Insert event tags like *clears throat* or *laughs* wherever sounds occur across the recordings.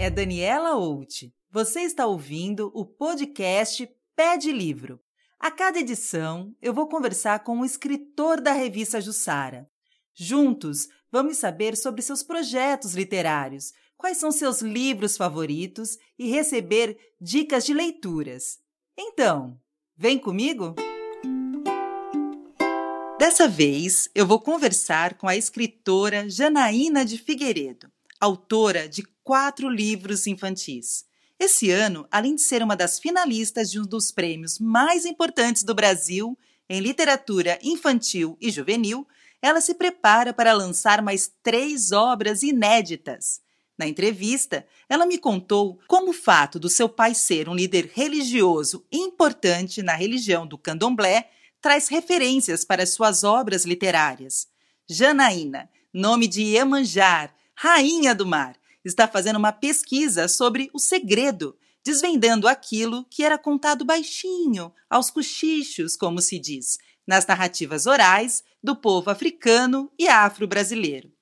é Daniela Out. Você está ouvindo o podcast Pé de Livro. A cada edição, eu vou conversar com um escritor da revista Jussara. Juntos, vamos saber sobre seus projetos literários, quais são seus livros favoritos e receber dicas de leituras. Então, vem comigo? Dessa vez, eu vou conversar com a escritora Janaína de Figueiredo, autora de quatro livros infantis. Esse ano, além de ser uma das finalistas de um dos prêmios mais importantes do Brasil em literatura infantil e juvenil, ela se prepara para lançar mais três obras inéditas. Na entrevista, ela me contou como o fato do seu pai ser um líder religioso importante na religião do candomblé traz referências para suas obras literárias. Janaína, nome de Iemanjar, rainha do mar, está fazendo uma pesquisa sobre o segredo, desvendando aquilo que era contado baixinho, aos cochichos, como se diz, nas narrativas orais do povo africano e afro-brasileiro.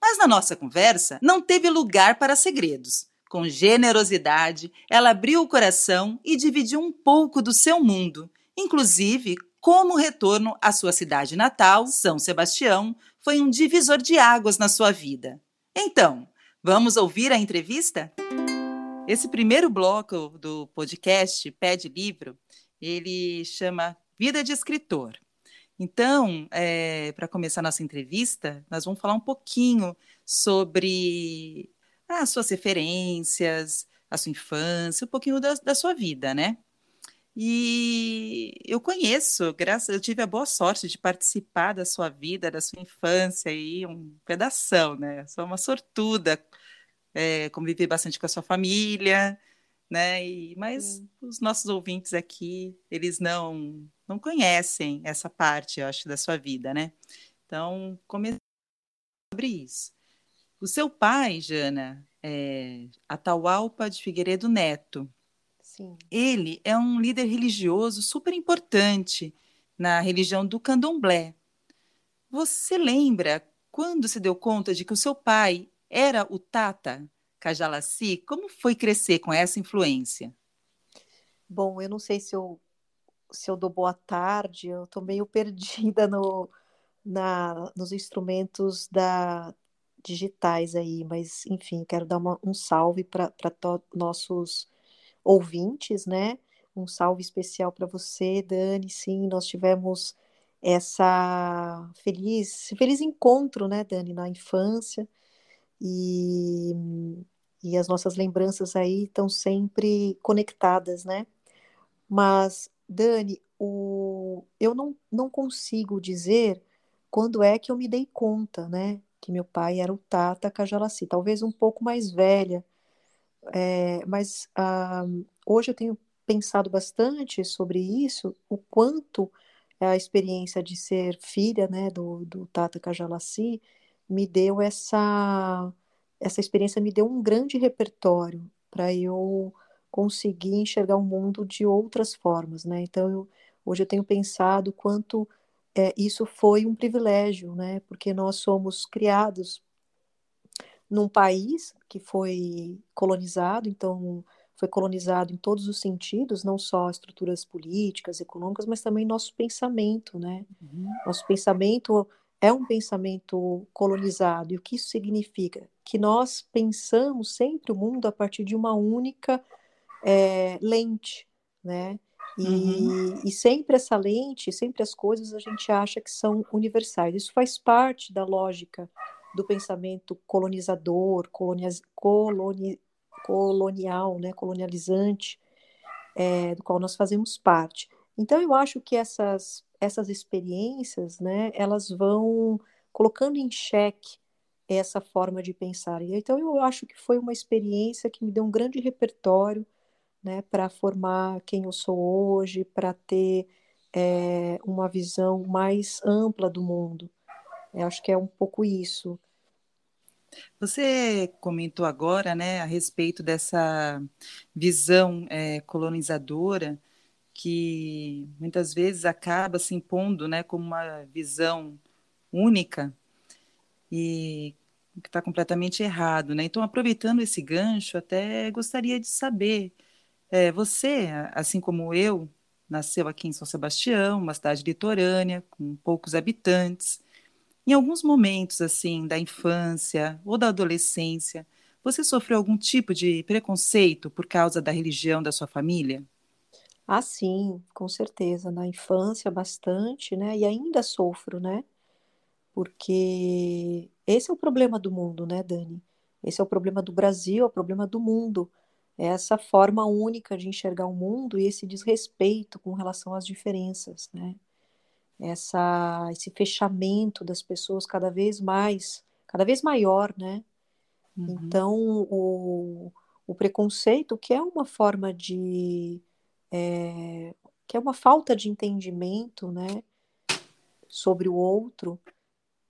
Mas na nossa conversa não teve lugar para segredos. Com generosidade, ela abriu o coração e dividiu um pouco do seu mundo, inclusive como o retorno à sua cidade natal, São Sebastião, foi um divisor de águas na sua vida. Então, Vamos ouvir a entrevista? Esse primeiro bloco do podcast Pede Livro, ele chama Vida de Escritor. Então, é, para começar nossa entrevista, nós vamos falar um pouquinho sobre as suas referências, a sua infância, um pouquinho da, da sua vida, né? E eu conheço, graças, eu tive a boa sorte de participar da sua vida, da sua infância aí, um pedação, né? Sou uma sortuda, é, conviver bastante com a sua família, né? E, mas os nossos ouvintes aqui, eles não não conhecem essa parte, eu acho, da sua vida, né? Então, começar sobre isso. O seu pai, Jana, é Atahualpa de Figueiredo Neto, Sim. Ele é um líder religioso super importante na religião do candomblé. Você lembra quando se deu conta de que o seu pai era o Tata Cajalaci? Como foi crescer com essa influência? Bom, eu não sei se eu, se eu dou boa tarde, eu estou meio *laughs* perdida no, na, nos instrumentos da, digitais aí, mas enfim, quero dar uma, um salve para nossos ouvintes, né? Um salve especial para você, Dani. Sim, nós tivemos essa feliz, feliz encontro, né, Dani, na infância. E, e as nossas lembranças aí estão sempre conectadas, né? Mas, Dani, o, eu não, não consigo dizer quando é que eu me dei conta, né? Que meu pai era o Tata Cajalaci, talvez um pouco mais velha, é, mas ah, hoje eu tenho pensado bastante sobre isso, o quanto a experiência de ser filha né, do, do Tata Kajalassi me deu essa, essa experiência, me deu um grande repertório para eu conseguir enxergar o mundo de outras formas. Né? Então, eu, hoje eu tenho pensado quanto é, isso foi um privilégio, né? porque nós somos criados num país que foi colonizado, então foi colonizado em todos os sentidos, não só estruturas políticas, econômicas, mas também nosso pensamento, né? Uhum. Nosso pensamento é um pensamento colonizado. E o que isso significa? Que nós pensamos sempre o mundo a partir de uma única é, lente, né? E, uhum. e, sempre essa lente, sempre as coisas a gente acha que são universais. Isso faz parte da lógica do pensamento colonizador, coloniz, coloni, colonial, né, colonializante, é, do qual nós fazemos parte. Então, eu acho que essas, essas experiências, né, elas vão colocando em xeque essa forma de pensar. Então, eu acho que foi uma experiência que me deu um grande repertório né, para formar quem eu sou hoje, para ter é, uma visão mais ampla do mundo. Eu acho que é um pouco isso. Você comentou agora, né, a respeito dessa visão é, colonizadora que muitas vezes acaba se impondo, né, como uma visão única. E que está completamente errado, né? Então, aproveitando esse gancho, até gostaria de saber, é, você, assim como eu, nasceu aqui em São Sebastião, uma cidade litorânea, com poucos habitantes. Em alguns momentos, assim, da infância ou da adolescência, você sofreu algum tipo de preconceito por causa da religião da sua família? Ah, sim, com certeza. Na infância, bastante, né? E ainda sofro, né? Porque esse é o problema do mundo, né, Dani? Esse é o problema do Brasil, é o problema do mundo. É essa forma única de enxergar o mundo e esse desrespeito com relação às diferenças, né? Essa, esse fechamento das pessoas cada vez mais, cada vez maior, né? Uhum. Então, o, o preconceito, que é uma forma de é, que é uma falta de entendimento, né, sobre o outro,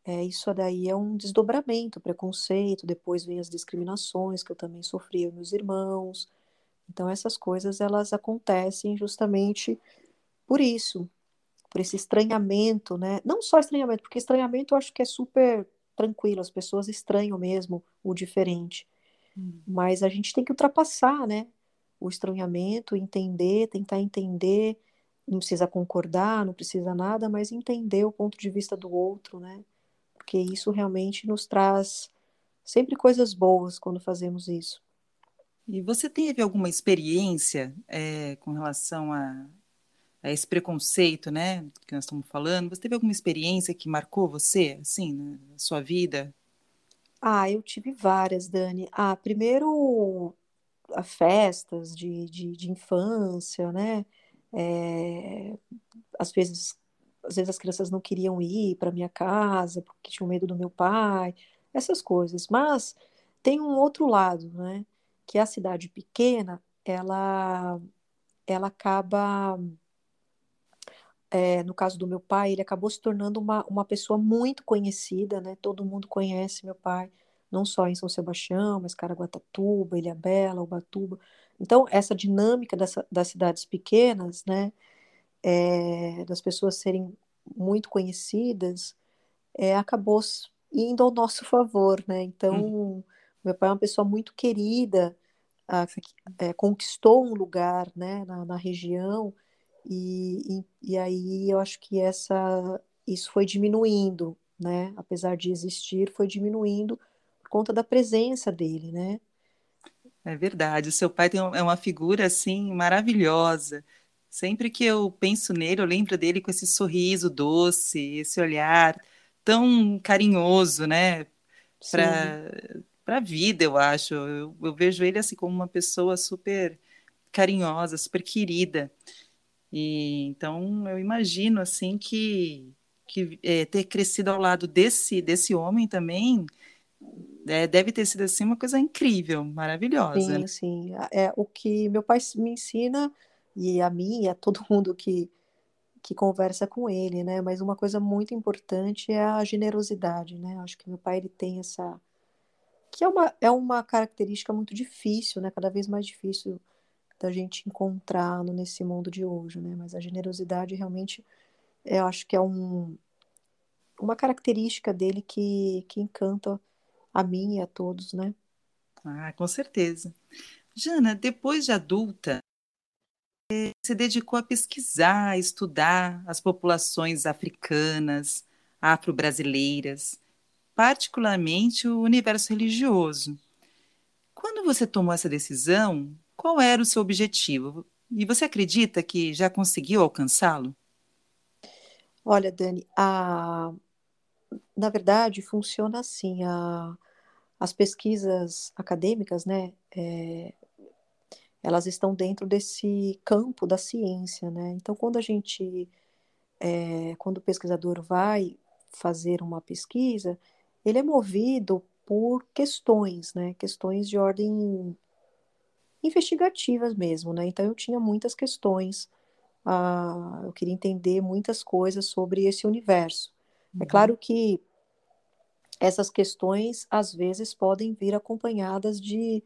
é, isso daí é um desdobramento, preconceito, depois vem as discriminações que eu também sofri, meus irmãos. Então essas coisas elas acontecem justamente por isso, por esse estranhamento, né? Não só estranhamento, porque estranhamento eu acho que é super tranquilo, as pessoas estranham mesmo o diferente. Hum. Mas a gente tem que ultrapassar, né? o estranhamento, entender, tentar entender, não precisa concordar, não precisa nada, mas entender o ponto de vista do outro, né? Porque isso realmente nos traz sempre coisas boas quando fazemos isso. E você teve alguma experiência é, com relação a, a, esse preconceito, né, que nós estamos falando? Você teve alguma experiência que marcou você, assim, na sua vida? Ah, eu tive várias, Dani. Ah, primeiro festas de, de, de infância, né? É, às vezes, às vezes as crianças não queriam ir para minha casa porque tinham medo do meu pai, essas coisas. Mas tem um outro lado, né? Que a cidade pequena, ela, ela acaba é, no caso do meu pai, ele acabou se tornando uma, uma pessoa muito conhecida, né? Todo mundo conhece meu pai não só em São Sebastião, mas Caraguatatuba, Ilhabela, Ubatuba. Então, essa dinâmica dessa, das cidades pequenas, né, é, das pessoas serem muito conhecidas, é, acabou indo ao nosso favor, né? Então, hum. meu pai é uma pessoa muito querida, a, é, conquistou um lugar, né, na, na região, e, e, e aí eu acho que essa, isso foi diminuindo, né? Apesar de existir, foi diminuindo por conta da presença dele, né? É verdade. O seu pai tem, é uma figura assim maravilhosa. Sempre que eu penso nele, eu lembro dele com esse sorriso doce, esse olhar tão carinhoso, né? Para para a vida, eu acho. Eu, eu, vejo ele assim como uma pessoa super carinhosa, super querida. E então eu imagino assim que que é, ter crescido ao lado desse desse homem também é, deve ter sido assim uma coisa incrível, maravilhosa. Sim, né? sim. É o que meu pai me ensina e a mim e a todo mundo que que conversa com ele, né? Mas uma coisa muito importante é a generosidade, né? Acho que meu pai ele tem essa que é uma é uma característica muito difícil, né? Cada vez mais difícil da gente encontrar nesse mundo de hoje, né? Mas a generosidade realmente eu acho que é um uma característica dele que que encanta a mim e a todos, né? Ah, com certeza. Jana, depois de adulta, se dedicou a pesquisar, a estudar as populações africanas, afro-brasileiras, particularmente o universo religioso. Quando você tomou essa decisão, qual era o seu objetivo? E você acredita que já conseguiu alcançá-lo? Olha, Dani, a... na verdade funciona assim: a as pesquisas acadêmicas, né, é, elas estão dentro desse campo da ciência, né? Então, quando a gente, é, quando o pesquisador vai fazer uma pesquisa, ele é movido por questões, né? Questões de ordem investigativas mesmo, né? Então, eu tinha muitas questões, ah, eu queria entender muitas coisas sobre esse universo. É uhum. É claro que essas questões às vezes podem vir acompanhadas de,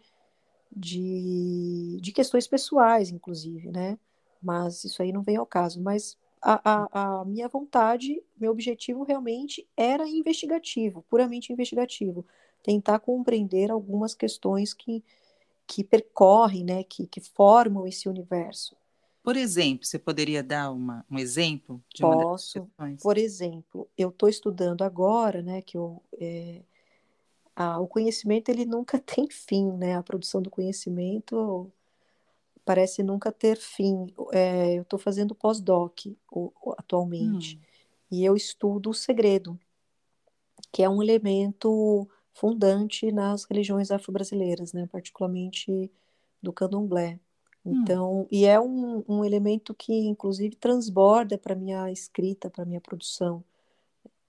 de, de questões pessoais, inclusive, né? Mas isso aí não vem ao caso. Mas a, a, a, minha vontade, meu objetivo realmente era investigativo, puramente investigativo. tentar compreender algumas questões que, que percorrem, né, que, que formam esse universo. Por exemplo, você poderia dar uma, um exemplo de Posso. uma questões? Por exemplo, eu estou estudando agora, né, que eu, é, a, o conhecimento ele nunca *laughs* tem fim, né? A produção do conhecimento parece nunca ter fim. É, eu estou fazendo pós-doc atualmente hum. e eu estudo o segredo, que é um elemento fundante nas religiões afro-brasileiras, né? Particularmente do candomblé. Hum. Então, hum. e é um, um elemento que, inclusive, transborda para minha escrita, para minha produção.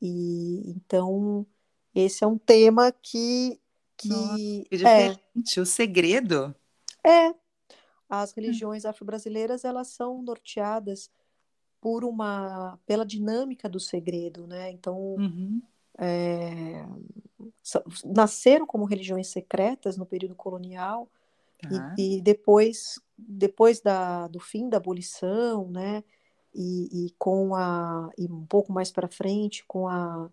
E então, esse é um tema que. que Nossa, que diferente. É, o segredo. É. As hum. religiões afro-brasileiras, elas são norteadas por uma pela dinâmica do segredo, né? Então, uhum. É, nasceram como religiões secretas no período colonial e, e, depois, depois da, do fim da abolição, né, e, e com a e um pouco mais para frente com a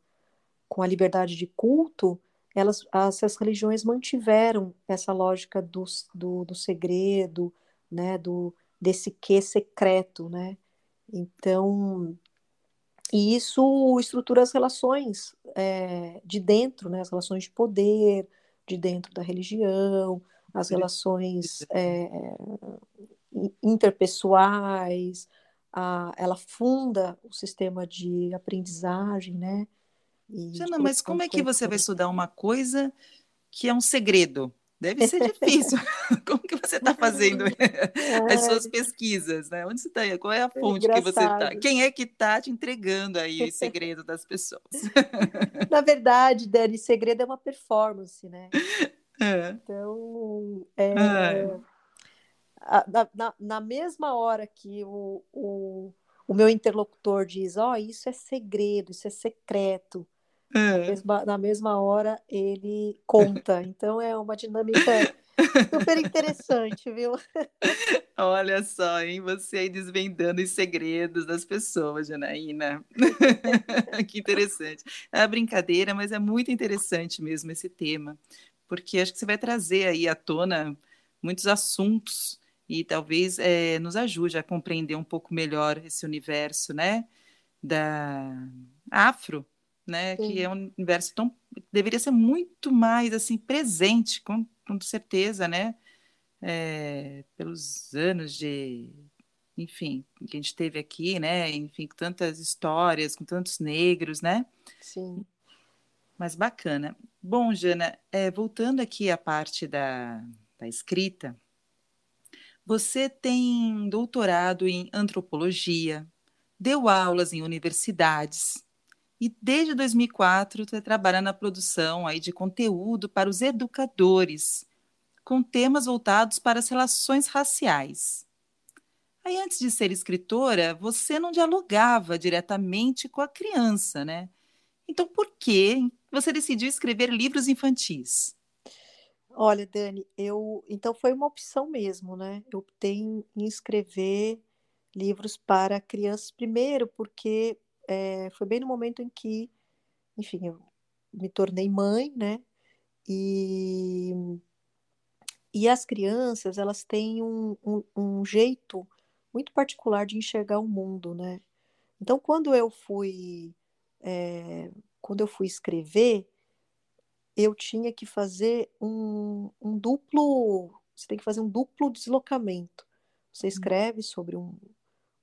com a liberdade de culto, elas essas religiões mantiveram essa lógica do, do, do segredo, né, do desse que secreto, né? Então, e isso estrutura as relações é, de dentro, né, as relações de poder, de dentro da religião, as relações é, interpessoais, a, ela funda o sistema de aprendizagem, né? Jana, mas como é que você vai estudar uma coisa que é um segredo? Deve ser difícil. *laughs* *laughs* Como que você está fazendo *laughs* as suas é. pesquisas, né? Onde você está? Qual é a fonte é que você está? Quem é que está te entregando aí o segredo das pessoas? Na verdade, Dani, segredo é uma performance, né? É. Então, é, é. A, na, na, mesma hora que o, o, o meu interlocutor diz, ó, oh, isso é segredo, isso é secreto, na, é. mesma, na mesma hora ele conta. *laughs* Então é uma dinâmica super interessante, viu? *laughs* Olha só, hein? Você aí desvendando os segredos das pessoas, Janaína. *laughs* que interessante. É uma brincadeira, mas é muito interessante mesmo esse tema porque acho que você vai trazer aí à tona muitos assuntos e talvez é, nos ajude a compreender um pouco melhor esse universo, né, da afro, né, Sim. que é um universo tão deveria ser muito mais assim presente, com, com certeza, né, é, pelos anos de enfim, que a gente teve aqui, né? Enfim, com tantas histórias, com tantos negros, né? Sim. Mas bacana. Bom, Jana, é, voltando aqui à parte da, da escrita, você tem doutorado em antropologia, deu aulas em universidades e desde 2004 você trabalha na produção aí de conteúdo para os educadores, com temas voltados para as relações raciais. Aí antes de ser escritora, você não dialogava diretamente com a criança, né? Então, por que você decidiu escrever livros infantis? Olha, Dani, eu então foi uma opção mesmo, né? Eu optei em escrever livros para crianças primeiro, porque é, foi bem no momento em que, enfim, eu me tornei mãe, né? E, e as crianças, elas têm um, um, um jeito muito particular de enxergar o mundo, né? Então, quando eu fui é, quando eu fui escrever, eu tinha que fazer um, um, duplo. Você tem que fazer um duplo deslocamento. Você uhum. escreve sobre um,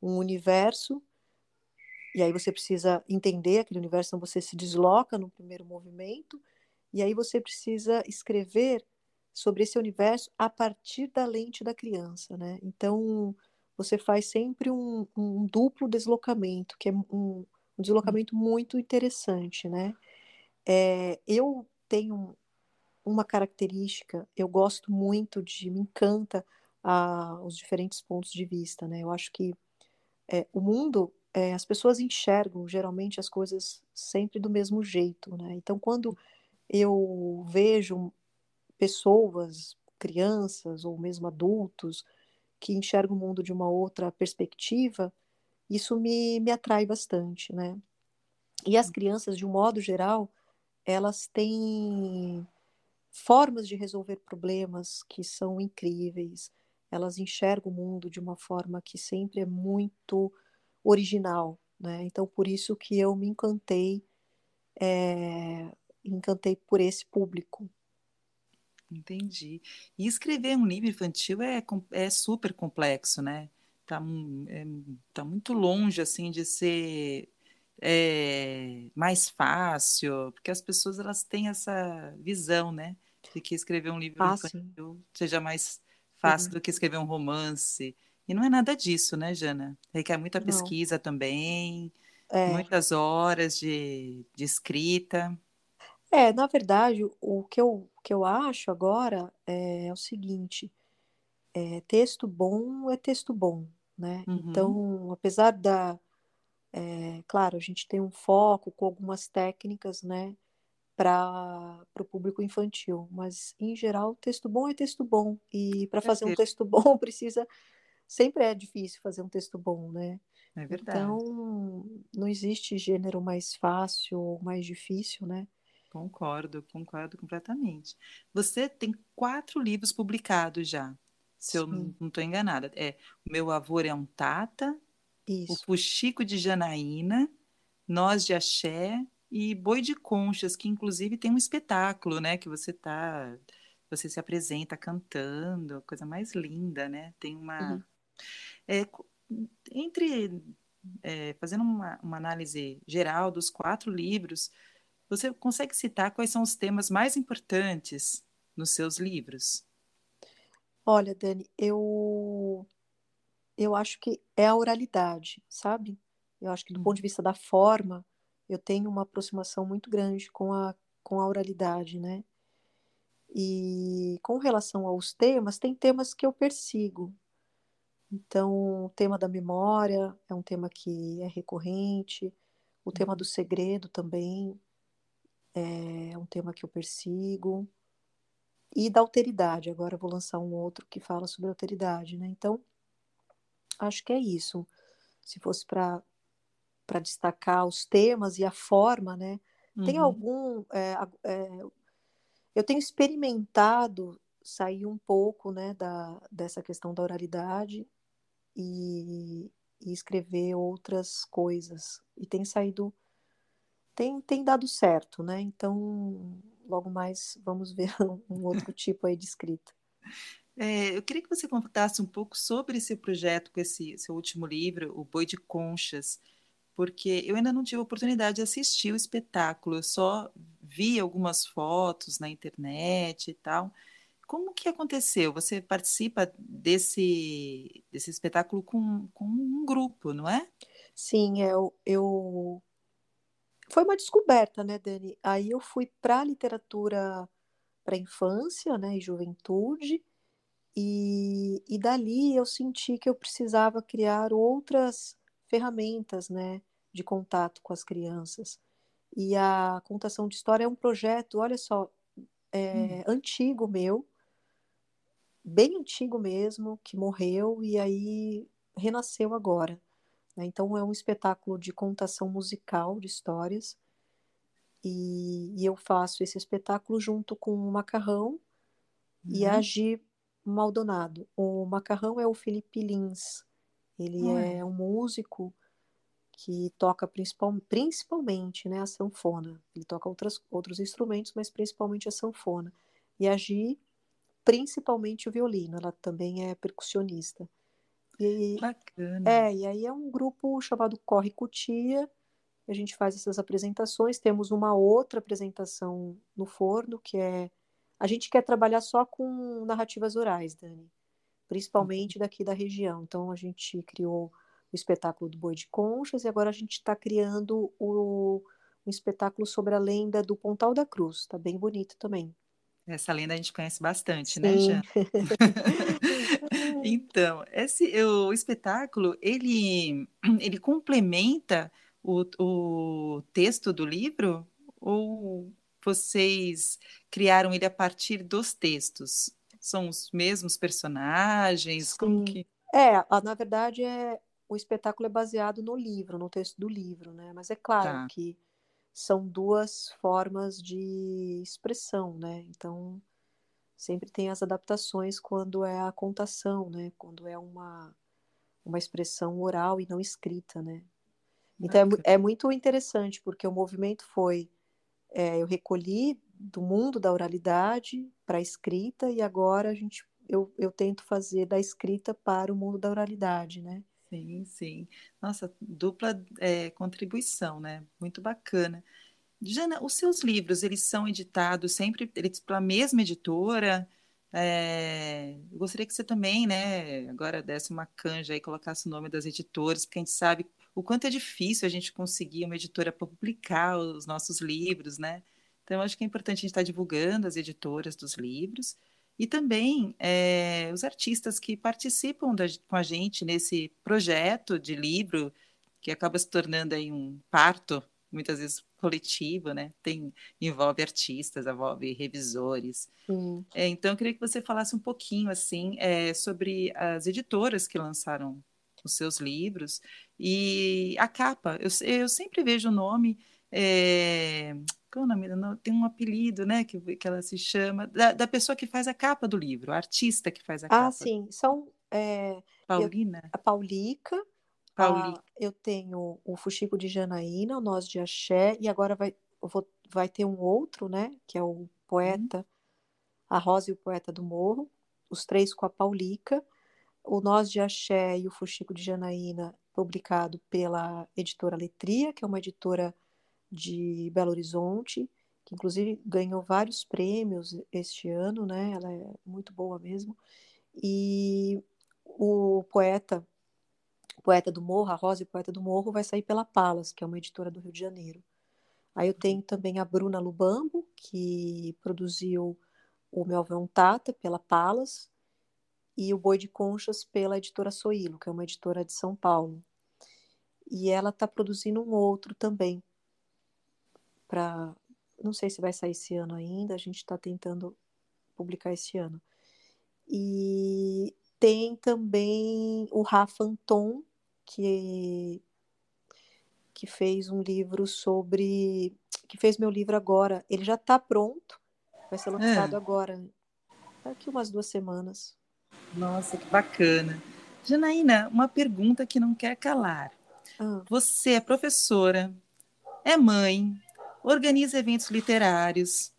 um universo, e aí você precisa entender aquele universo, então você se desloca no primeiro movimento, e aí você precisa escrever sobre esse universo a partir da lente da criança, né? Então você faz sempre um, um duplo deslocamento, que é um, um deslocamento muito interessante, né? É, eu tenho uma característica, eu gosto muito de, me encanta a, os diferentes pontos de vista, né? Eu acho que é, o mundo, é, as pessoas enxergam geralmente as coisas sempre do mesmo jeito, né? Então, quando eu vejo pessoas, crianças ou mesmo adultos que enxergam o mundo de uma outra perspectiva, isso me, me atrai bastante, né? E as crianças, de um modo geral, elas têm formas de resolver problemas que são incríveis. Elas enxergam o mundo de uma forma que sempre é muito original, né? Então, por isso que eu me encantei, é, encantei por esse público. Entendi. E escrever um livro infantil é, é super complexo, né? Tá, é, tá muito longe, assim, de ser é, mais fácil, porque as pessoas, elas têm essa visão, né? De que escrever um livro ah, infantil sim. seja mais fácil do que escrever um romance. E não é nada disso, né, Jana? Requer muita pesquisa não. também, é. muitas horas de, de escrita. É, na verdade, o que eu, que eu acho agora é, é o seguinte: é, texto bom é texto bom, né? Uhum. Então, apesar da. É, claro, a gente tem um foco com algumas técnicas, né? Para o público infantil, mas em geral, texto bom é texto bom, e para fazer um texto *laughs* bom precisa sempre é difícil fazer um texto bom, né? É verdade. Então, não existe gênero mais fácil ou mais difícil, né? Concordo, concordo completamente. Você tem quatro livros publicados já, se Sim. eu não estou enganada. É O Meu Avô é um Tata, Isso. O Fuxico de Janaína, Nós de Axé e Boi de Conchas, que inclusive tem um espetáculo, né? Que você tá, você se apresenta cantando, coisa mais linda, né? Tem uma... Uhum. É, entre é, fazendo uma, uma, análise geral dos quatro livros, você consegue citar quais são os temas mais importantes nos seus livros? Olha, Dani, eu eu acho que é a oralidade, sabe? Eu acho que do hum. ponto de vista da forma, eu tenho uma aproximação muito grande com a com a oralidade, né? E com relação aos temas, tem temas que eu persigo, então, o tema da memória é um tema que é recorrente, o tema do segredo também é um tema que eu persigo, e da alteridade. Agora eu vou lançar um outro que fala sobre alteridade, né? Então, acho que é isso. Se fosse para para destacar os temas e a forma, né? Uhum. Tem algum. É, é, eu tenho experimentado sair um pouco né, da, dessa questão da oralidade e, e escrever outras coisas. E tem saído, tem, tem dado certo, né? Então, logo mais vamos ver *laughs* um outro tipo aí de escrita. É, eu queria que você contasse um pouco sobre esse projeto com esse seu último livro, O Boi de Conchas, porque eu ainda não tive a oportunidade de assistir o espetáculo, eu só vi algumas fotos na internet e tal, como que aconteceu? Você participa desse, desse espetáculo com, com um grupo, não é? Sim, eu, eu... Foi uma descoberta, né, Dani? Aí eu fui para a literatura para infância né, e juventude, e, e dali eu senti que eu precisava criar outras ferramentas né, de contato com as crianças. E a contação de história é um projeto, olha só, é, hum. antigo meu, bem antigo mesmo, que morreu e aí renasceu agora. Né? Então é um espetáculo de contação musical de histórias e, e eu faço esse espetáculo junto com o Macarrão uhum. e a Gi Maldonado. O Macarrão é o Felipe Lins. Ele uhum. é um músico que toca principal, principalmente né, a sanfona. Ele toca outras, outros instrumentos, mas principalmente a sanfona. E a Gi principalmente o violino, ela também é percussionista. E, Bacana. É, e aí é um grupo chamado Corre Cutia, a gente faz essas apresentações, temos uma outra apresentação no forno, que é a gente quer trabalhar só com narrativas orais, Dani, principalmente uhum. daqui da região. Então a gente criou o espetáculo do Boi de Conchas e agora a gente está criando o, um espetáculo sobre a lenda do Pontal da Cruz. Está bem bonito também. Essa lenda a gente conhece bastante, né, Sim. né, Jean? *laughs* então, esse o espetáculo, ele, ele complementa o, o texto do livro ou vocês criaram ele a partir dos textos? São os mesmos personagens? Sim. Como que... É, na verdade, é, o espetáculo é baseado no livro, no texto do livro, né? Mas é claro tá. que são duas formas de expressão, né? Então, sempre tem as adaptações quando é a contação, né? Quando é uma, uma expressão oral e não escrita, né? Então, é, é muito interessante, porque o movimento foi... É, eu recolhi do mundo da oralidade para a escrita e agora a gente eu, eu tento fazer da escrita para o mundo da oralidade, né? Sim, sim. Nossa, dupla é, contribuição, né? Muito bacana. Jana, os seus livros, eles são editados sempre eles, pela mesma editora? É, eu gostaria que você também, né, agora desse uma canja e colocasse o nome das editoras, porque a gente sabe o quanto é difícil a gente conseguir uma editora para publicar os nossos livros, né? Então, acho que é importante a gente estar divulgando as editoras dos livros e também é, os artistas que participam da, com a gente nesse projeto de livro, que acaba se tornando aí um parto, muitas vezes coletivo, né? Tem, envolve artistas, envolve revisores. É, então, eu queria que você falasse um pouquinho, assim, é, sobre as editoras que lançaram os seus livros e a capa. Eu, eu sempre vejo o nome... É, Tem um apelido, né? Que, que ela se chama, da, da pessoa que faz a capa do livro, a artista que faz a ah, capa. Ah, sim. São. É, Paulina? Eu, a Paulica. Paulica. A, eu tenho o Fuxico de Janaína, o Nós de Axé, e agora vai, vou, vai ter um outro, né? Que é o poeta, hum. a Rosa e o Poeta do Morro, os três com a Paulica. O Nós de Axé e o Fuxico de Janaína, publicado pela editora Letria, que é uma editora de Belo Horizonte, que inclusive ganhou vários prêmios este ano, né? Ela é muito boa mesmo. E o poeta, o poeta do Morro, a Rosa e o poeta do Morro, vai sair pela Palas, que é uma editora do Rio de Janeiro. Aí eu tenho também a Bruna Lubambo, que produziu o Melvão Tata pela Palas, e o Boi de Conchas pela editora Soilo, que é uma editora de São Paulo. E ela está produzindo um outro também, para. Não sei se vai sair esse ano ainda, a gente está tentando publicar esse ano. E tem também o Rafa Anton, que, que fez um livro sobre. que fez meu livro agora. Ele já está pronto, vai ser lançado é. agora, daqui umas duas semanas. Nossa, que bacana. Janaína, uma pergunta que não quer calar. Ah. Você é professora, é mãe, organiza eventos literários,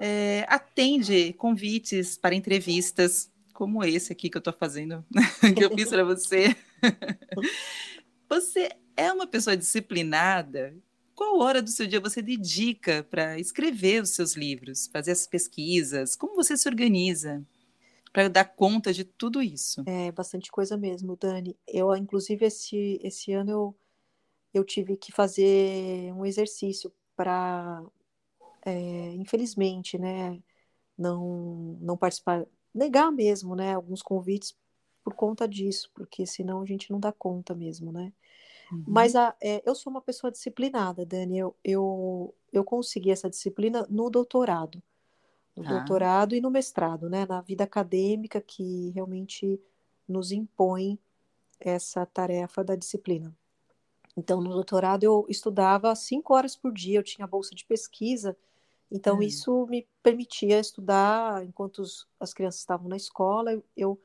é, atende convites para entrevistas, como esse aqui que eu estou fazendo, *laughs* que eu fiz para você. *laughs* você é uma pessoa disciplinada? Qual hora do seu dia você dedica para escrever os seus livros, fazer as pesquisas? Como você se organiza para dar conta de tudo isso? É bastante coisa mesmo, Dani. Eu, inclusive, esse, esse ano eu, eu tive que fazer um exercício para, é, infelizmente, né, não, não participar, negar mesmo, né, alguns convites por conta disso, porque senão a gente não dá conta mesmo, né. Uhum. Mas a, é, eu sou uma pessoa disciplinada, Dani, eu, eu, eu consegui essa disciplina no doutorado, no ah. doutorado e no mestrado, né, na vida acadêmica que realmente nos impõe essa tarefa da disciplina. Então, no doutorado, eu estudava cinco horas por dia, eu tinha bolsa de pesquisa, então é. isso me permitia estudar enquanto os, as crianças estavam na escola, eu,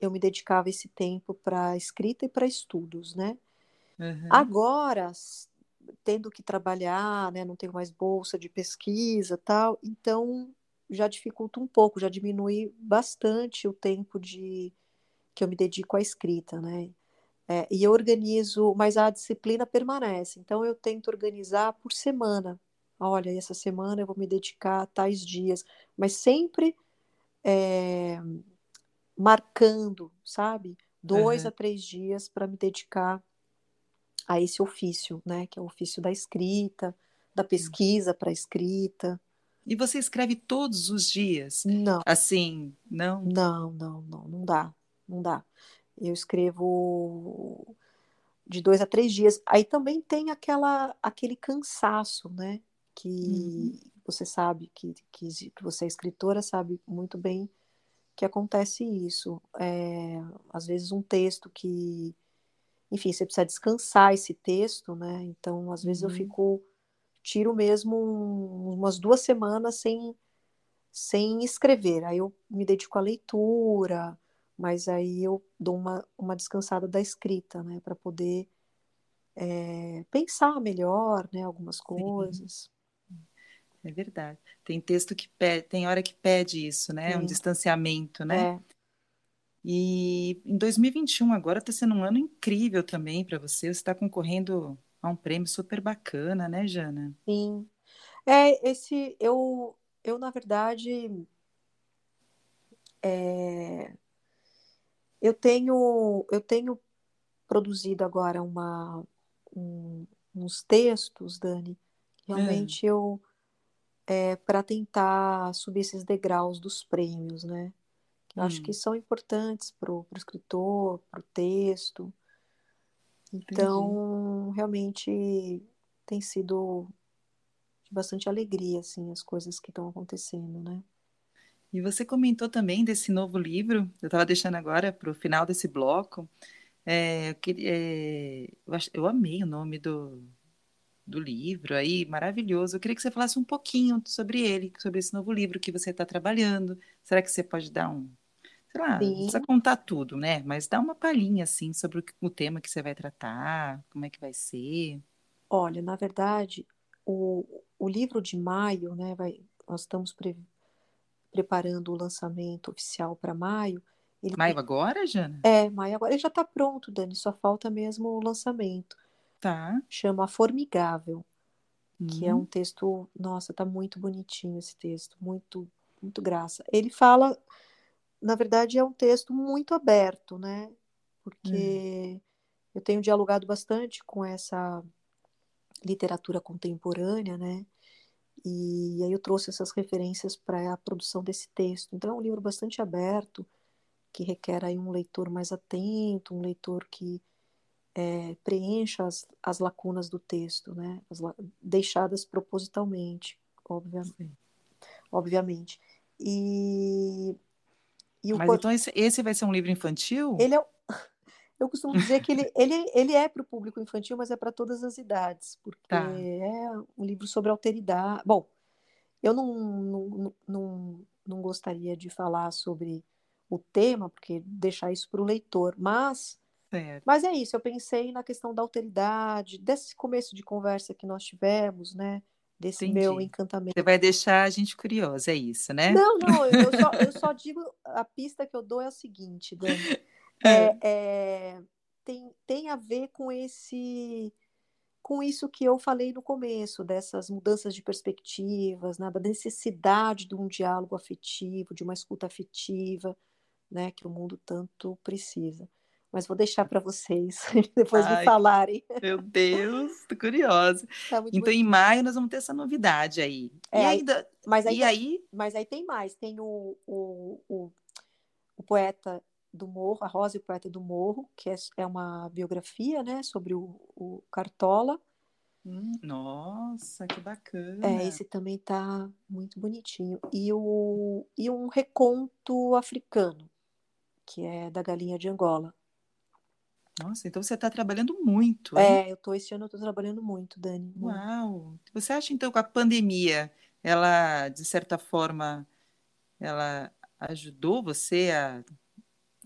eu me dedicava esse tempo para escrita e para estudos, né? Uhum. Agora, tendo que trabalhar, né, não tenho mais bolsa de pesquisa tal, então já dificulta um pouco, já diminui bastante o tempo de que eu me dedico à escrita, né? É, e eu organizo, mas a disciplina permanece. Então eu tento organizar por semana. Olha, essa semana eu vou me dedicar a tais dias, mas sempre é, marcando, sabe? Dois uhum. a três dias para me dedicar a esse ofício, né? Que é o ofício da escrita, da pesquisa para escrita. E você escreve todos os dias? Não. Assim, não? Não, não, não, não dá, não dá. Eu escrevo de dois a três dias. Aí também tem aquela, aquele cansaço, né? Que uhum. você sabe, que, que, que, você é escritora, sabe muito bem que acontece isso. É, às vezes um texto que, enfim, você precisa descansar esse texto, né? Então, às vezes uhum. eu fico tiro mesmo um, umas duas semanas sem, sem escrever. Aí eu me dedico à leitura, mas aí eu dou uma, uma descansada da escrita, né, para poder é, pensar melhor, né, algumas coisas. É verdade. Tem texto que pede, tem hora que pede isso, né? Sim. Um distanciamento, né? É. E em 2021 agora está sendo um ano incrível também para você. Você está concorrendo a um prêmio super bacana, né, Jana? Sim. É, esse eu eu na verdade é, eu tenho eu tenho produzido agora uma um, uns textos, Dani. Realmente é. eu é, para tentar subir esses degraus dos prêmios, né? Eu hum. acho que são importantes para o escritor, para o texto. Então, Entendi. realmente tem sido de bastante alegria, assim, as coisas que estão acontecendo, né? E você comentou também desse novo livro, eu estava deixando agora para o final desse bloco. É, eu, queria, é, eu, eu amei o nome do, do livro aí, maravilhoso. Eu queria que você falasse um pouquinho sobre ele, sobre esse novo livro que você está trabalhando. Será que você pode dar um, sei lá, não precisa contar tudo, né? Mas dá uma palhinha, assim, sobre o, o, tema que você vai tratar, como é que vai ser. Olha, na verdade, o, o livro de maio, né, vai, nós estamos pre, preparando o lançamento oficial para maio. Ele maio tem... agora, Jana? É, maio agora. Ele já está pronto, Dani, só falta mesmo o lançamento. Tá. Chama Formigável, que é um uhum. texto, nossa, tá muito bonitinho esse texto, muito, muito graça. Ele fala, na verdade, é um texto muito aberto, né? Porque hum. eu tenho dialogado bastante com essa literatura contemporânea, né? E aí eu trouxe essas referências para a produção desse texto. Então é um livro bastante aberto, que requer aí um leitor mais atento, um leitor que é, preencha as, as lacunas do texto, né? As, deixadas propositalmente, obviamente. obviamente. E, e Mas então esse, esse, vai ser um livro infantil? Ele é, eu costumo dizer que ele, *laughs* ele, ele é para o público infantil, mas é para todas as idades, porque tá. é um livro sobre alteridade. Bom, eu não, não, não, não gostaria de falar sobre o tema, porque deixar isso para o leitor, mas Certo. Mas é isso, eu pensei na questão da alteridade, desse começo de conversa que nós tivemos, né? Desse Entendi. meu encantamento. Você vai deixar a gente curiosa, é isso, né? Não, não, eu só, eu *laughs* só digo, a pista que eu dou é o seguinte, Dani. É, é, tem, tem a ver com esse com isso que eu falei no começo, dessas mudanças de perspectivas, né, da necessidade de um diálogo afetivo, de uma escuta afetiva, né, que o mundo tanto precisa mas vou deixar para vocês *laughs* depois Ai, me falarem. Meu Deus, tô curiosa. Tá então, bonito. em maio, nós vamos ter essa novidade aí. É, e ainda, mas aí, e aí? Mas aí tem mais. Tem o, o, o, o, poeta do Morro, a Rosa e o Poeta do Morro, que é, é uma biografia né, sobre o, o Cartola. Hum, nossa, que bacana. É, esse também tá muito bonitinho. E, o, e um reconto africano, que é da galinha de Angola. Nossa, então você está trabalhando muito. Hein? É, eu tô, esse ano eu estou trabalhando muito, Dani. Uau! Você acha então que a pandemia, ela, de certa forma, ela ajudou você a,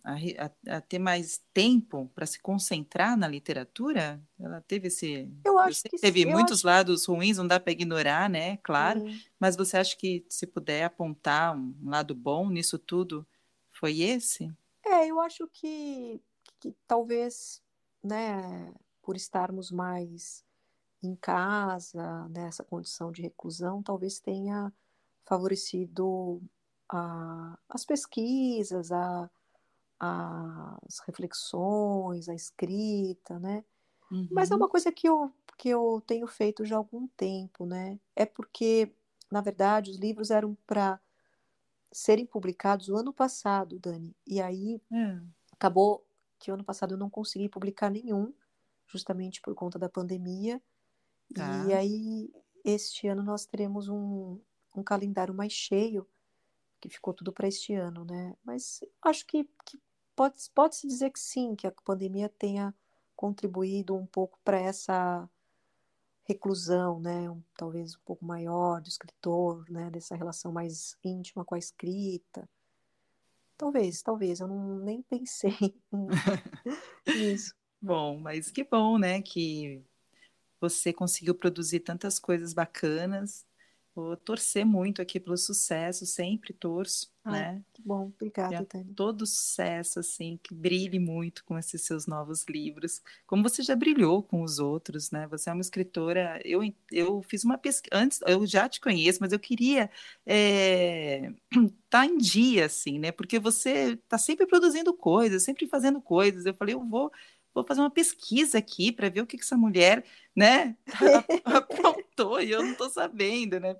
a, a ter mais tempo para se concentrar na literatura? Ela teve esse. Eu acho que teve sim, muitos acho... lados ruins, não dá para ignorar, né? Claro. Sim. Mas você acha que se puder apontar um lado bom nisso tudo, foi esse? É, eu acho que que talvez, né, por estarmos mais em casa, nessa condição de reclusão, talvez tenha favorecido a, as pesquisas, a, as reflexões, a escrita, né? Uhum. Mas é uma uhum. coisa que eu, que eu tenho feito já há algum tempo, né? É porque, na verdade, os livros eram para serem publicados o ano passado, Dani, e aí é. acabou que ano passado eu não consegui publicar nenhum, justamente por conta da pandemia. Tá. E aí, este ano nós teremos um, um calendário mais cheio, que ficou tudo para este ano, né? Mas acho que, que pode, pode dizer que sim, que a pandemia tenha contribuído um pouco para essa reclusão, né, um, talvez um pouco maior do escritor, né, dessa relação mais íntima com a escrita. Talvez, talvez, eu não nem pensei *laughs* nisso. Bom, mas que bom, né, que você conseguiu produzir tantas coisas bacanas. Vou torcer muito aqui pelo sucesso, sempre torço, Ai, né? Que bom, obrigada, Tânia. Todo sucesso, assim, que brilhe muito com esses seus novos livros, como você já brilhou com os outros, né? Você é uma escritora. Eu, eu fiz uma pesquisa antes, eu já te conheço, mas eu queria estar *clears throat* é, tá em dia, assim, né? Porque você está sempre produzindo coisas, sempre fazendo coisas. Eu falei, eu vou vou fazer uma pesquisa aqui para ver o que, que essa mulher, né, *laughs* aprontou e eu não estou sabendo, né?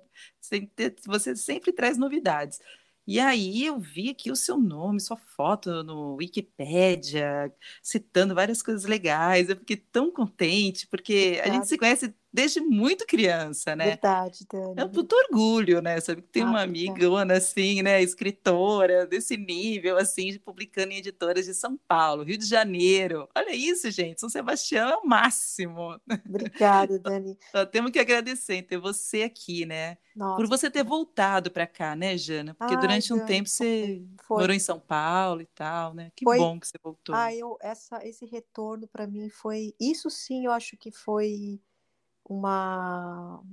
Você sempre traz novidades. E aí eu vi aqui o seu nome, sua foto no Wikipédia, citando várias coisas legais. Eu fiquei tão contente, porque a gente se conhece desde muito criança, né? Verdade, Dani. É um puto orgulho, né? Sabe que tem ah, uma amigona assim, né? Escritora desse nível, assim, de publicando em editoras de São Paulo, Rio de Janeiro. Olha isso, gente. São Sebastião é o máximo. Obrigada, *laughs* Dani. Só temos que agradecer ter você aqui, né? Nossa. Por você ter voltado para cá, né, Jana? Porque Ai, durante um Dani, tempo você foi. morou em São Paulo e tal, né? Que foi. bom que você voltou. Ah, eu, essa, esse retorno para mim foi. Isso sim, eu acho que foi uma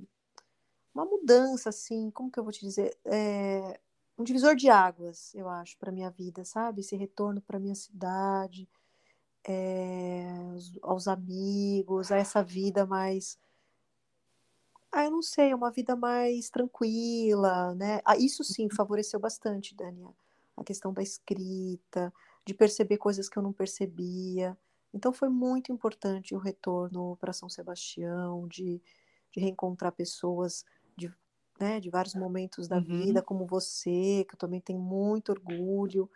uma mudança assim, como que eu vou te dizer, é, um divisor de águas, eu acho, para minha vida, sabe? Esse retorno para minha cidade, é, aos amigos, a essa vida mais ah, eu não sei, uma vida mais tranquila, né? Ah, isso sim uhum. favoreceu bastante, Dania, a questão da escrita, de perceber coisas que eu não percebia. Então foi muito importante o retorno para São Sebastião, de, de reencontrar pessoas de, né, de vários momentos da uhum. vida, como você, que eu também tenho muito orgulho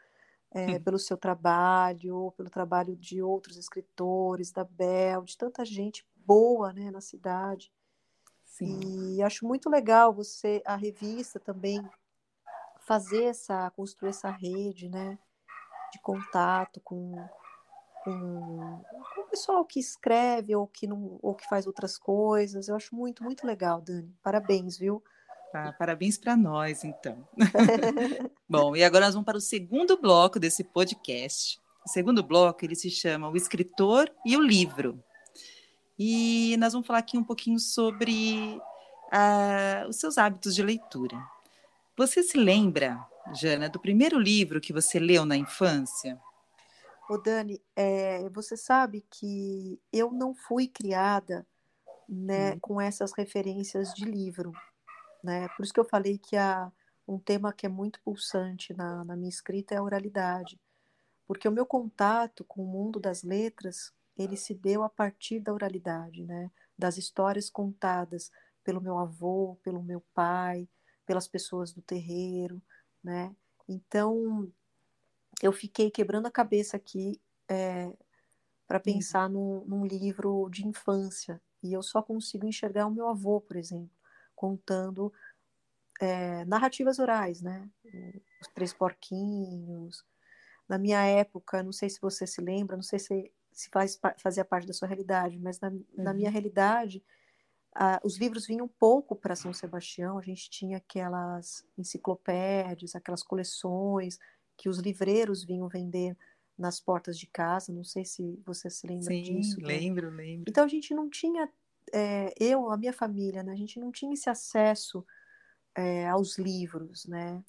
é, *laughs* pelo seu trabalho, pelo trabalho de outros escritores, da Bel, de tanta gente boa né, na cidade. Sim. E acho muito legal você, a revista também, fazer essa, construir essa rede, né, de contato com com, com o pessoal que escreve ou que, não, ou que faz outras coisas. Eu acho muito, muito legal, Dani. Parabéns, viu? Ah, parabéns para nós, então. *laughs* *laughs* Bom, e agora nós vamos para o segundo bloco desse podcast. O segundo bloco ele se chama O Escritor e o Livro. E nós vamos falar aqui um pouquinho sobre uh, os seus hábitos de leitura. Você se lembra, Jana, do primeiro livro que você leu na infância? Ô Dani, é, você sabe que eu não fui criada né, hum. com essas referências de livro. Né? Por isso que eu falei que há um tema que é muito pulsante na, na minha escrita é a oralidade. Porque o meu contato com o mundo das letras, ele se deu a partir da oralidade, né? das histórias contadas pelo meu avô, pelo meu pai, pelas pessoas do terreiro, né? Então, eu fiquei quebrando a cabeça aqui é, para pensar num, num, livro de infância e eu só consigo enxergar o meu avô, por exemplo, contando é, narrativas orais, né? Os Três Porquinhos. Na minha época, não sei se você se lembra, não sei se, se faz, fazia parte da sua realidade, mas na, uhum. na minha uhum. realidade, os livros vinham pouco para São Sebastião, a gente tinha aquelas enciclopédias, aquelas coleções, que os livreiros vinham vender nas portas de casa. Não sei se você se lembra Sim, disso. Sim, lembro, né? lembro. Então a gente não tinha, é, eu, a minha família, né, a gente não tinha esse acesso é, aos livros, né?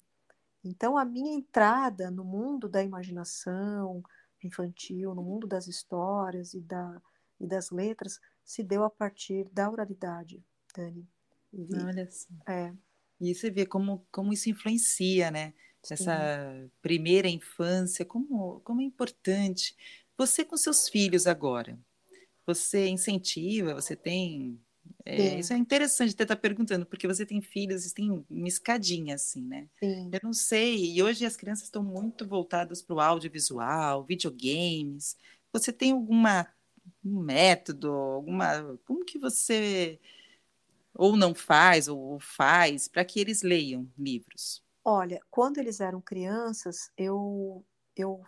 Então a minha entrada no mundo da imaginação infantil, no mundo das histórias e, da, e das letras se deu a partir da oralidade, Dani. E, Olha só. É. E você vê como, como isso influencia, né? Essa primeira infância, como, como é importante. Você com seus filhos agora, você incentiva, você tem. É, isso é interessante até estar tá perguntando, porque você tem filhos e tem uma escadinha assim, né? Sim. Eu não sei, e hoje as crianças estão muito voltadas para o audiovisual, videogames. Você tem alguma um método, alguma. Como que você ou não faz, ou faz, para que eles leiam livros? Olha, quando eles eram crianças, eu, eu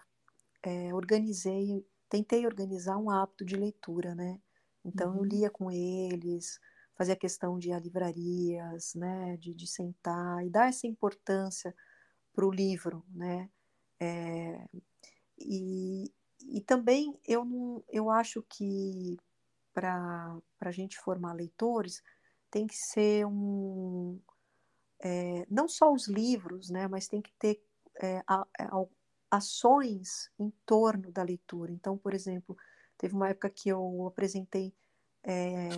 é, organizei, tentei organizar um hábito de leitura, né? Então, uhum. eu lia com eles, fazer a questão de ir a livrarias, né, de, de sentar e dar essa importância para o livro, né, é, e, e também eu não, eu acho que para a gente formar leitores tem que ser um é, não só os livros, né, mas tem que ter é, a, a, ações em torno da leitura. Então, por exemplo, teve uma época que eu apresentei é,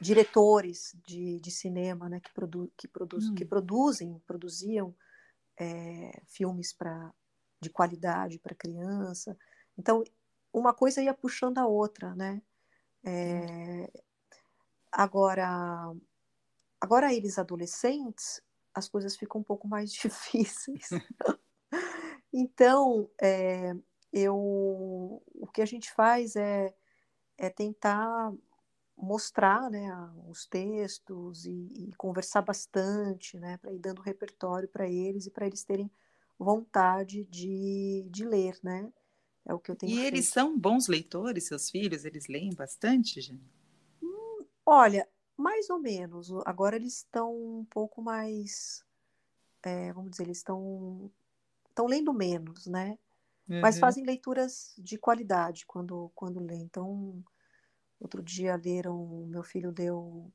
diretores de, de cinema né, que, produ, que, produz, hum. que produzem, produziam filmes para de qualidade para criança. Então, uma coisa ia puxando a outra, né? Agora, agora eles adolescentes, as coisas ficam um pouco mais *laughs* difíceis. então, é, eu, o que a gente faz é, é tentar mostrar né, os textos e, e conversar bastante, né, para ir dando repertório para eles e para eles terem vontade de, de ler, né? É o que eu tenho E feito. eles são bons leitores, seus filhos? Eles leem bastante, gente? Hum, olha, mais ou menos. Agora eles estão um pouco mais, é, vamos dizer, eles estão estão lendo menos, né? Uhum. Mas fazem leituras de qualidade quando quando lê. Então, outro dia leram, meu filho leu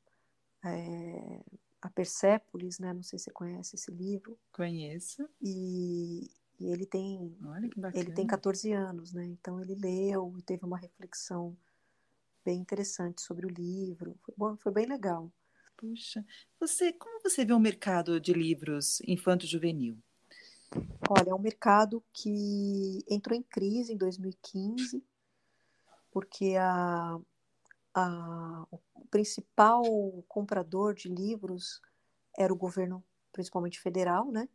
é, a Persépolis, né? Não sei se você conhece esse livro. Conheço. E, e ele tem ele tem 14 anos, né? Então ele leu e teve uma reflexão bem interessante sobre o livro. Foi, bom, foi bem legal. Puxa, você como você vê o mercado de livros infanto-juvenil? Olha, é um mercado que entrou em crise em 2015, porque a, a, o principal comprador de livros era o governo, principalmente federal, né?